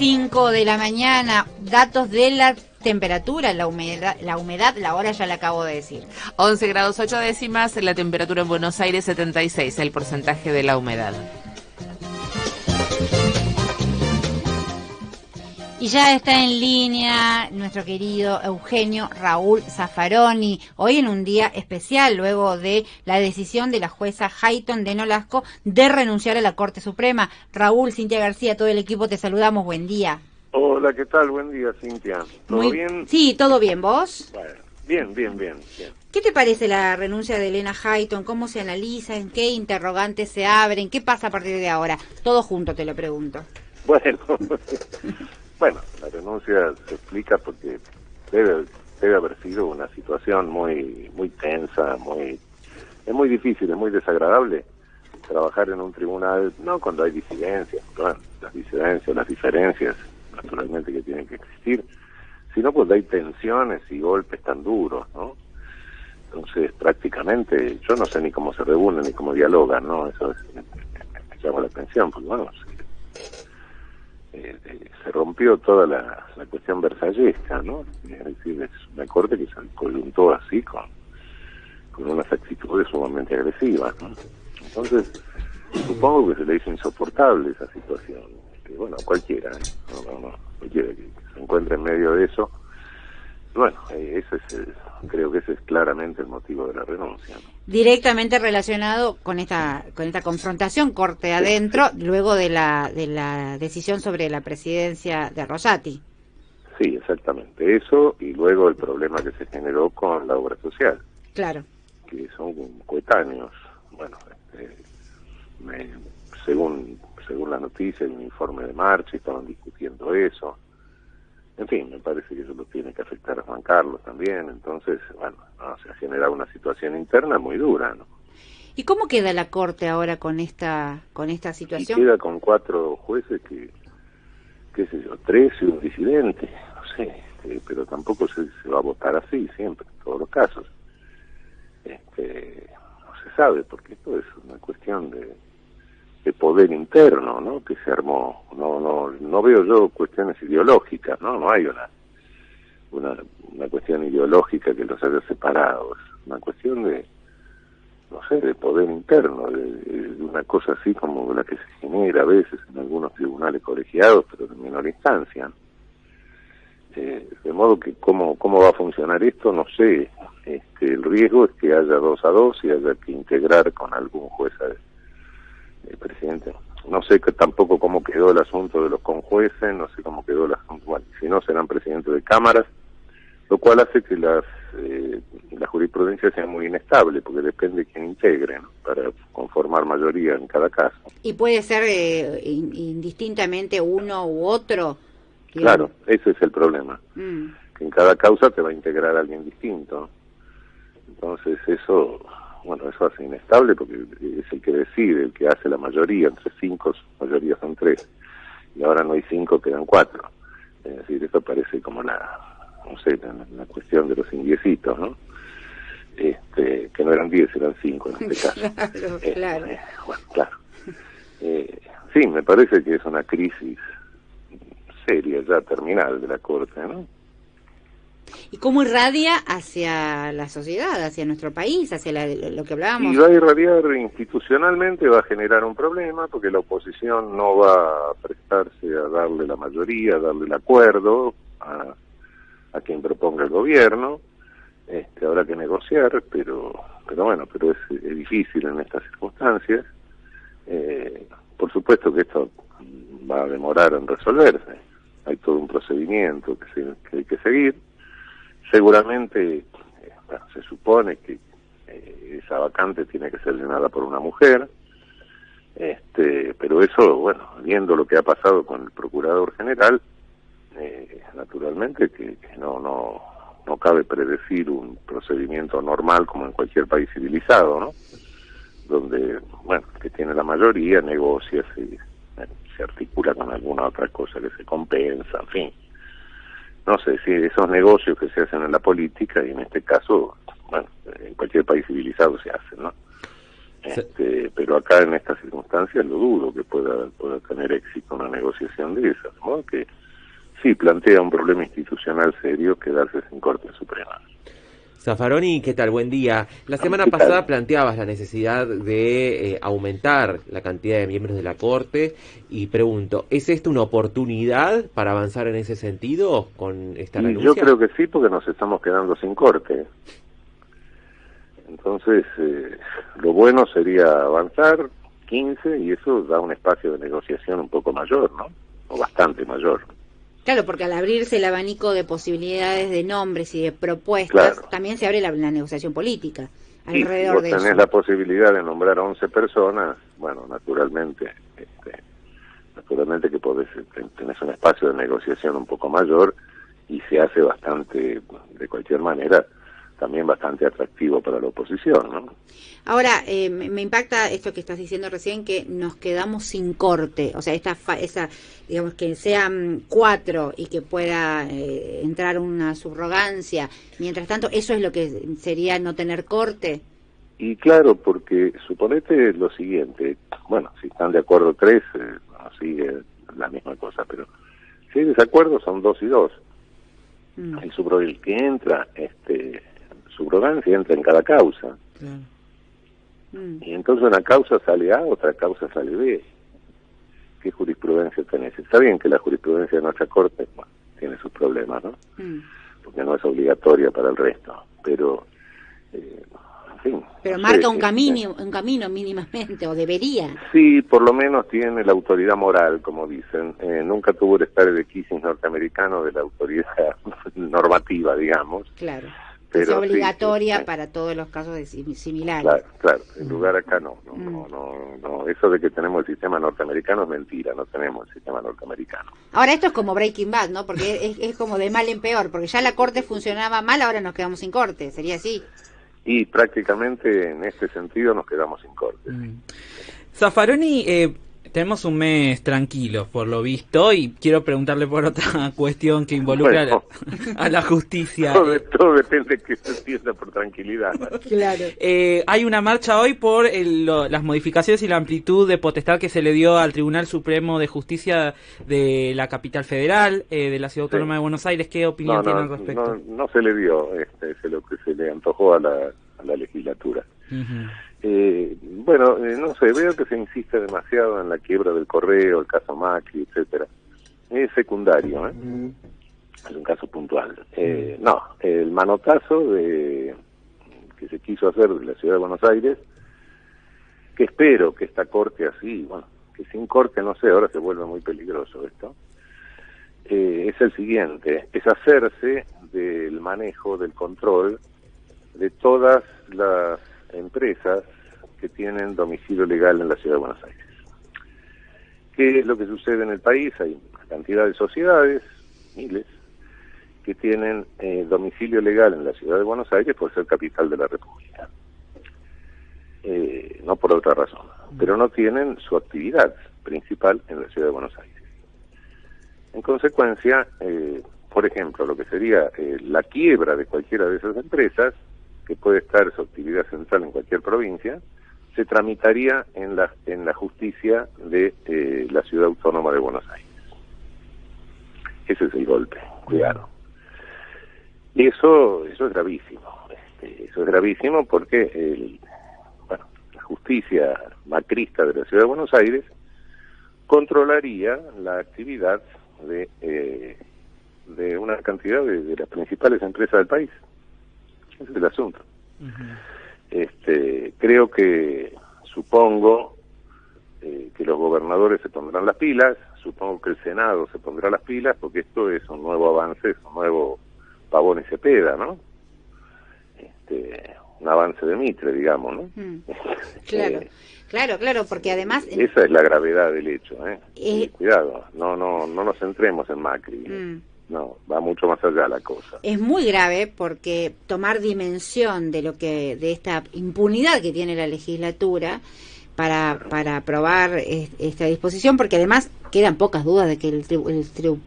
5 de la mañana, datos de la temperatura, la humedad, la humedad, la hora ya la acabo de decir. 11 grados 8 décimas, la temperatura en Buenos Aires 76, el porcentaje de la humedad. Y ya está en línea nuestro querido Eugenio Raúl Zaffaroni, hoy en un día especial luego de la decisión de la jueza Hayton de Nolasco de renunciar a la Corte Suprema. Raúl, Cintia García, todo el equipo te saludamos, buen día. Hola, ¿qué tal? Buen día, Cintia. ¿Todo bien? Sí, todo bien, ¿vos? bien, bien, bien, bien. ¿Qué te parece la renuncia de Elena Hayton? ¿Cómo se analiza? ¿En qué interrogantes se abren? ¿Qué pasa a partir de ahora? Todo junto te lo pregunto. Bueno, Bueno, la renuncia se explica porque debe, debe haber sido una situación muy, muy tensa, muy, es muy difícil, es muy desagradable trabajar en un tribunal, no cuando hay disidencias, bueno, las disidencias, las diferencias, naturalmente que tienen que existir, sino cuando hay tensiones y golpes tan duros, ¿no? Entonces, prácticamente, yo no sé ni cómo se reúnen ni cómo dialogan, ¿no? Eso es, me, llama la atención, porque bueno, eh, eh, se rompió toda la, cuestión versallesca, ¿no? Es decir, es una corte que se coyuntó así con, con unas actitudes sumamente agresivas, ¿no? Entonces, supongo que se le hizo insoportable esa situación. Que, bueno, cualquiera, ¿eh? cualquiera que, se encuentre en medio de eso. Bueno, eso es, creo que ese es claramente el motivo de la renuncia. ¿no? Directamente relacionado con esta con esta confrontación corte adentro luego de la de la decisión sobre la presidencia de Rosati. Sí, exactamente eso y luego el problema que se generó con la obra social. Claro. Que son coetáneos. Bueno, este, según según la noticia, hay un informe de marcha estaban discutiendo eso en fin, me parece que eso lo tiene que afectar a Juan Carlos también, entonces, bueno, se ha generado una situación interna muy dura, ¿no? ¿Y cómo queda la Corte ahora con esta con esta situación? queda con cuatro jueces que, qué sé yo, tres y un disidente, no sé, este, pero tampoco se, va a votar así siempre, en todos los casos. Este, no se sabe, porque esto es una cuestión de de poder interno, ¿no? Que se armó. No, no, no veo yo cuestiones ideológicas, ¿no? No hay una, una, cuestión ideológica que los haya separado. Es una cuestión de, no sé, de poder interno, de, una cosa así como la que se genera a veces en algunos tribunales colegiados, pero de menor instancia. Eh, de modo que cómo, cómo va a funcionar esto, no sé. Este, el riesgo es que haya dos a dos y haya que integrar con algún juez a el presidente. No sé que tampoco cómo quedó el asunto de los conjueces, no sé cómo quedó el asunto, bueno, si no serán presidentes de cámaras, lo cual hace que las eh, la jurisprudencia sea muy inestable, porque depende de quién integre, para conformar mayoría en cada caso. ¿Y puede ser eh, indistintamente uno u otro? Claro, ese es el problema. Mm. Que en cada causa te va a integrar alguien distinto. Entonces eso bueno, eso hace inestable porque es el que decide, el que hace la mayoría, entre cinco, mayoría son tres, y ahora no hay cinco, quedan cuatro. Es decir, esto parece como la, no sé, la, cuestión de los indiecitos, ¿no? Este, que no eran diez, eran cinco en este caso. claro, eh, claro. Eh, bueno, claro. Eh, sí, me parece que es una crisis seria ya terminal de la Corte, ¿no? ¿Y cómo irradia hacia la sociedad, hacia nuestro país, hacia lo que hablábamos? Y va a irradiar institucionalmente, va a generar un problema, porque la oposición no va a prestarse a darle la mayoría, a darle el acuerdo a, quien proponga el gobierno. Este, habrá que negociar, pero, pero bueno, pero es, difícil en estas circunstancias. Eh, por supuesto que esto va a demorar en resolverse. Hay todo un procedimiento que, que hay que seguir Seguramente, eh, se supone que eh, esa vacante tiene que ser llenada por una mujer, este, pero eso, bueno, viendo lo que ha pasado con el procurador general, eh, naturalmente que, no, no, no cabe predecir un procedimiento normal como en cualquier país civilizado, ¿no? Donde, bueno, que tiene la mayoría, negocia, se, se articula con alguna otra cosa que se compensa, en fin no sé si esos negocios que se hacen en la política y en este caso, bueno, en cualquier país civilizado se hacen, ¿no? Este, pero acá en estas circunstancias lo dudo que pueda, pueda tener éxito una negociación de esas, ¿no? Que sí plantea un problema institucional serio quedarse sin Corte Suprema. Zafaroni, ¿qué tal? Buen día. La semana pasada planteabas la necesidad de eh, aumentar la cantidad de miembros de la Corte y pregunto, ¿es esto una oportunidad para avanzar en ese sentido con esta renuncia? Yo creo que sí, porque nos estamos quedando sin Corte. Entonces, eh, lo bueno sería avanzar 15 y eso da un espacio de negociación un poco mayor, ¿no? O bastante mayor. Claro, porque al abrirse el abanico de posibilidades de nombres y de propuestas, también se abre la, negociación política alrededor de tenés la posibilidad de nombrar a 11 personas, bueno, naturalmente, este, naturalmente que podés, tenés un espacio de negociación un poco mayor y se hace bastante, de cualquier manera, también bastante atractivo para la oposición, ¿no? Ahora, eh, me, impacta esto que estás diciendo recién, que nos quedamos sin corte, o sea, esta esa, digamos, que sean cuatro y que pueda eh, entrar una subrogancia, mientras tanto, ¿eso es lo que sería no tener corte? Y claro, porque suponete lo siguiente, bueno, si están de acuerdo tres, eh, sigue la misma cosa, pero si hay desacuerdo son dos y dos. Mm. El subro el que entra, este subrogancia entra en cada causa. Mm. Y entonces una causa sale A, otra causa sale B. ¿Qué jurisprudencia tenés? Está bien que la jurisprudencia de nuestra Corte tiene sus problemas, ¿no? Mm. Porque no es obligatoria para el resto. Pero, eh, en fin. Pero marca un camino, un camino mínimamente, o debería. Sí, por lo menos tiene la autoridad moral, como dicen. Eh, nunca tuvo el estar de quisis norteamericano de la autoridad normativa, digamos. Claro es obligatoria para todos los casos de similares. Claro, claro, en lugar acá no, no, mm. no, no, eso de que tenemos el sistema norteamericano es mentira, no tenemos el sistema norteamericano. Ahora esto es como Breaking Bad, ¿no? Porque es, como de mal en peor, porque ya la corte funcionaba mal, ahora nos quedamos sin corte, sería así. Y prácticamente en este sentido nos quedamos sin corte. Mm. Zaffaroni, eh, tenemos un mes tranquilo, por lo visto, y quiero preguntarle por otra cuestión que involucra a, la, justicia. Todo, depende de que se entienda por tranquilidad. Claro. Eh, hay una marcha hoy por las modificaciones y la amplitud de potestad que se le dio al Tribunal Supremo de Justicia de la capital federal, eh, de la Ciudad Autónoma de Buenos Aires. ¿Qué opinión tiene al respecto? No, se le dio, este, es lo que se le antojó a la, legislatura. Eh, bueno, eh, no sé, veo que se insiste demasiado en la quiebra del correo, el caso Macri, etcétera. Es secundario, ¿eh? Es un caso puntual. Eh, no, el manotazo de que se quiso hacer de la ciudad de Buenos Aires, que espero que esta corte así, bueno, que sin corte, no sé, ahora se vuelve muy peligroso esto, es el siguiente, es hacerse del manejo, del control de todas las empresas que tienen domicilio legal en la ciudad de Buenos Aires. ¿Qué es lo que sucede en el país? Hay cantidad de sociedades, miles, que tienen eh, domicilio legal en la ciudad de Buenos Aires por ser capital de la República. Eh, no por otra razón, pero no tienen su actividad principal en la ciudad de Buenos Aires. En consecuencia, eh, por ejemplo, lo que sería la quiebra de cualquiera de esas empresas que puede estar su actividad central en cualquier provincia, se tramitaría en la, en la justicia de eh, la ciudad autónoma de Buenos Aires. Ese es el golpe, cuidado. Y eso, eso es gravísimo. Este, eso es gravísimo porque el, bueno, la justicia macrista de la ciudad de Buenos Aires controlaría la actividad de, eh, de una cantidad de las principales empresas del país ese es el asunto. este, creo que, supongo, eh, que los gobernadores se pondrán las pilas, supongo que el Senado se pondrá las pilas, porque esto es un nuevo avance, es un nuevo pavón y cepeda, ¿no? Este, un avance de Mitre, digamos, ¿no? claro, eh, claro, claro, porque además... Esa es la gravedad del hecho, ¿eh? eh cuidado, no, no, no nos centremos en Macri. Mm no, va mucho más allá la cosa. Es muy grave porque tomar dimensión de lo que de esta impunidad que tiene la legislatura para para aprobar esta disposición, porque además quedan pocas dudas de que el,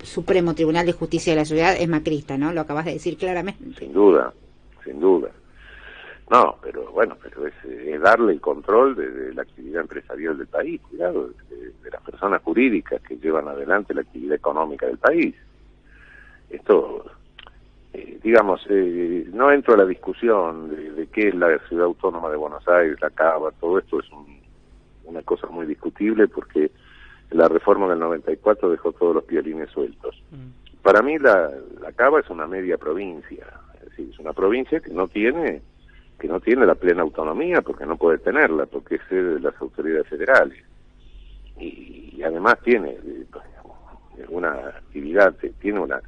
Supremo Tribunal de Justicia de la Ciudad es macrista, ¿no? Lo acabas de decir claramente. Sin duda, sin duda. No, pero bueno, pero es, es darle el control de, de, la actividad empresarial del país, cuidado, de, de, las personas jurídicas que llevan adelante la actividad económica del país. Esto, eh, digamos, eh, no entro a la discusión de, de, qué es la ciudad autónoma de Buenos Aires, la Cava, todo esto es un, una cosa muy discutible porque la reforma del 94 dejó todos los violines sueltos. Mm. Para mí la, la Cava es una media provincia, es decir, es una provincia que no tiene que no tiene la plena autonomía porque no puede tenerla, porque es sede de las autoridades federales. Y, y además tiene eh, una actividad, tiene una,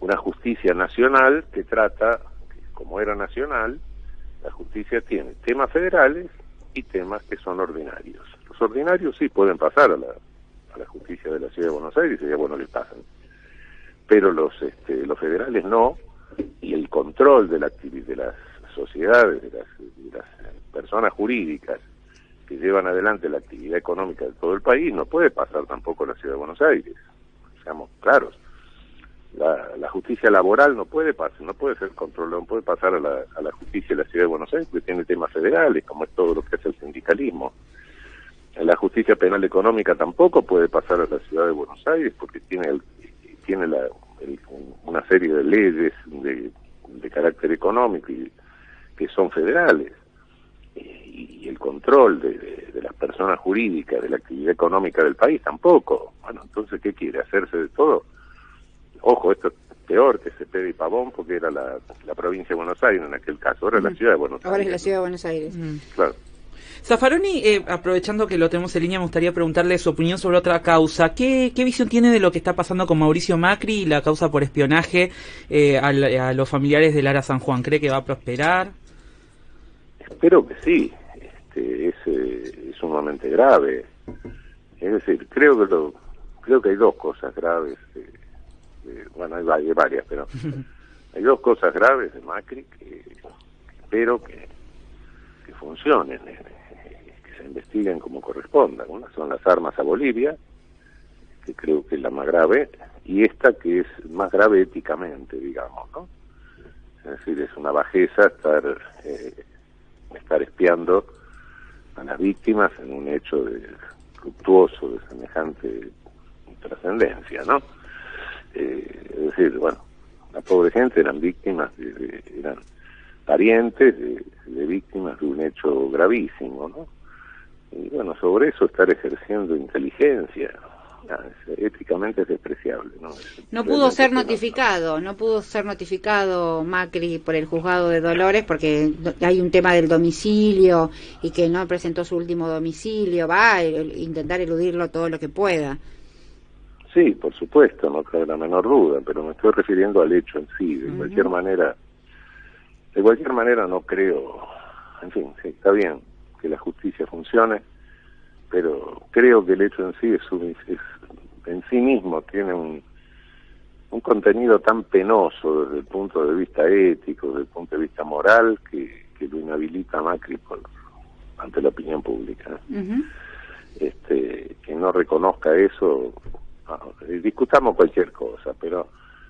una justicia nacional que trata, como era nacional, la justicia tiene temas federales y temas que son ordinarios. Los ordinarios sí pueden pasar a la, a la justicia de la Ciudad de Buenos Aires, sería bueno que pasen. Pero los, este, los federales no, y el control de, la, de las sociedades, de las, de las personas jurídicas que llevan adelante la actividad económica de todo el país, no puede pasar tampoco a la Ciudad de Buenos Aires. Seamos claros. La, la, justicia laboral no puede pasar, no puede ser controlada, no puede pasar a la, justicia de la Ciudad de Buenos Aires porque tiene temas federales, como es todo lo que es el sindicalismo. La justicia penal económica tampoco puede pasar a la Ciudad de Buenos Aires porque tiene el, tiene la, el, una serie de leyes de, carácter económico y que son federales y, el control de, las personas jurídicas de la actividad económica del país tampoco. Bueno, entonces, ¿qué quiere? ¿Hacerse de todo? Ojo, esto es peor que Cepeda y Pavón porque era la, la provincia de Buenos Aires en aquel caso, ahora es la ciudad de Buenos ahora Aires. Ahora es la ciudad de Buenos Aires. Claro. Zaffaroni, eh, aprovechando que lo tenemos en línea, me gustaría preguntarle su opinión sobre otra causa. ¿Qué, ¿Qué, visión tiene de lo que está pasando con Mauricio Macri y la causa por espionaje eh, a, a, los familiares de Lara San Juan? ¿Cree que va a prosperar? Espero que sí. Este, es, eh, es sumamente grave. Es decir, creo que lo, creo que hay dos cosas graves. Eh, bueno, hay, hay, varias, pero hay dos cosas graves de Macri que, que espero que, que funcionen, eh, que se investiguen como corresponda. Una son las armas a Bolivia, que creo que es la más grave, y esta que es más grave éticamente, digamos, ¿no? Es decir, es una bajeza estar eh, estar espiando a las víctimas en un hecho de fructuoso de semejante trascendencia, ¿no? Eh, es decir, bueno, la pobre gente eran víctimas, de, de, eran parientes de, de, víctimas de un hecho gravísimo, ¿no? Y bueno, sobre eso estar ejerciendo inteligencia, éticamente es despreciable. No, es no pudo ser notificado, no pudo ser notificado Macri por el juzgado de Dolores porque hay un tema del domicilio y que no presentó su último domicilio, va a intentar eludirlo todo lo que pueda. Sí, por supuesto, no cabe la menor duda, pero me estoy refiriendo al hecho en sí. De uh -huh. cualquier manera, de cualquier manera no creo, en fin, sí, está bien que la justicia funcione, pero creo que el hecho en sí es, un, es en sí mismo tiene un, un contenido tan penoso desde el punto de vista ético, desde el punto de vista moral, que, que lo inhabilita a Macri por, ante la opinión pública. Uh -huh. este, que no reconozca eso, discutamos cualquier cosa, pero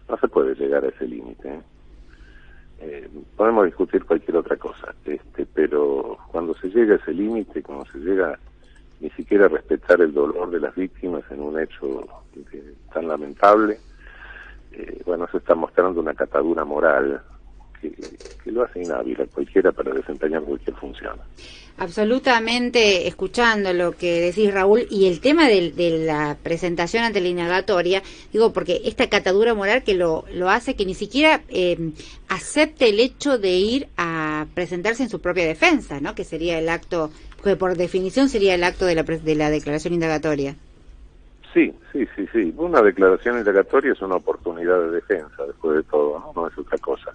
no se puede llegar a ese límite. ¿eh? Eh, podemos discutir cualquier otra cosa, este, pero cuando se llega a ese límite, cuando se llega ni siquiera respetar el dolor de las víctimas en un hecho tan lamentable, eh, bueno, se está mostrando una catadura moral que, que, lo hace inhábil a cualquiera para desempeñar cualquier función. Absolutamente, escuchando lo que decís Raúl, y el tema de, de la presentación ante la indagatoria, digo, porque esta catadura moral que lo, lo hace que ni siquiera eh, acepte el hecho de ir a presentarse en su propia defensa, ¿no? Que sería el acto, que por definición sería el acto de la, de la declaración indagatoria. Sí, sí, sí, sí. Una declaración indagatoria es una oportunidad de defensa, después de todo, ¿no? No es otra cosa.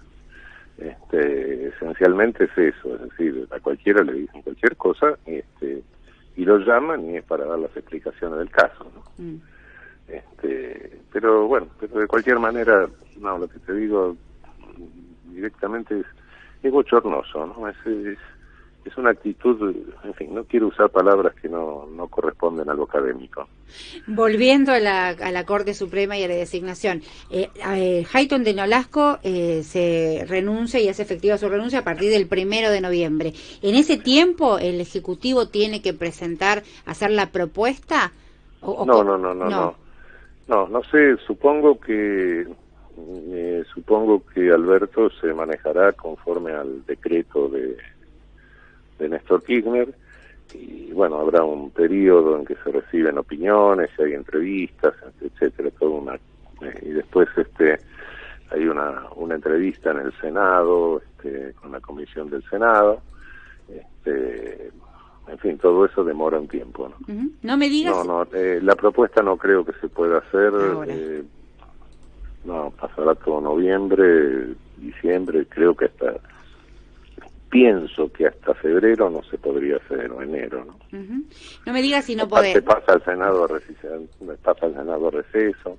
Este, esencialmente es eso, es decir, a cualquiera le dicen cualquier cosa este, y lo llaman y es para dar las explicaciones del caso. ¿no? Mm. Este, pero bueno, pero de cualquier manera, no, lo que te digo directamente es, es bochornoso, ¿no? Es, es, es una actitud, en fin, no quiero usar palabras que no, no corresponden a lo académico. Volviendo a la, a la Corte Suprema y a la designación, eh, eh, Hayton de Nolasco eh, se renuncia y hace efectiva su renuncia a partir del primero de noviembre. En ese tiempo, el Ejecutivo tiene que presentar, hacer la propuesta. ¿O, o no, no, no, no, no, no, no sé. Supongo que eh, supongo que Alberto se manejará conforme al decreto de de Néstor Kirchner y bueno, habrá un periodo en que se reciben opiniones, y hay entrevistas, etcétera, todo una eh, y después este hay una una entrevista en el Senado, este, con la comisión del Senado, este, en fin, todo eso demora un tiempo, ¿no? No me digas. No, no, eh, la propuesta no creo que se pueda hacer. Eh, no, pasará todo noviembre, diciembre, creo que hasta pienso que hasta febrero no se podría hacer, o enero, ¿no? No me digas si no podés. pasa al Senado, pasa al Senado receso.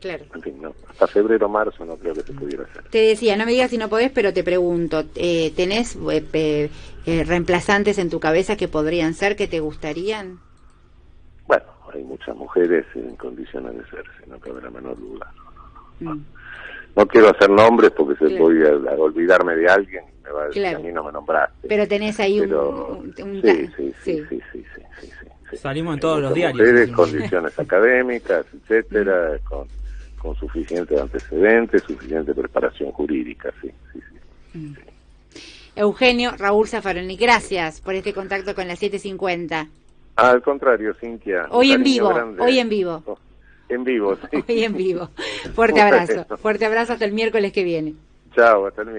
Claro. En fin, no. Hasta febrero, marzo no creo que se pudiera hacer. Te decía, no me digas si no podés, pero te pregunto, eh, ¿tenés eh, eh, reemplazantes en tu cabeza que podrían ser, que te gustarían? Bueno, hay muchas mujeres en condiciones de serse, no cabe la menor duda. No, mm. Quiero hacer nombres porque se voy a olvidarme de alguien claro. a mí no me nombraste. Pero tenés ahí un, sí, sí, sí, sí, sí, sí, Salimos en todos los diarios. Mujeres, condiciones académicas, etcétera, con, con suficiente antecedentes, suficiente preparación jurídica, sí, sí, sí. Mm. Eugenio Raúl Zafaroni, gracias por este contacto con la 750. Al contrario, Cintia. Hoy en vivo, hoy en vivo. En vivo, sí. Hoy en vivo. Fuerte abrazo, fuerte abrazo hasta el miércoles que viene. Chao, hasta el miércoles.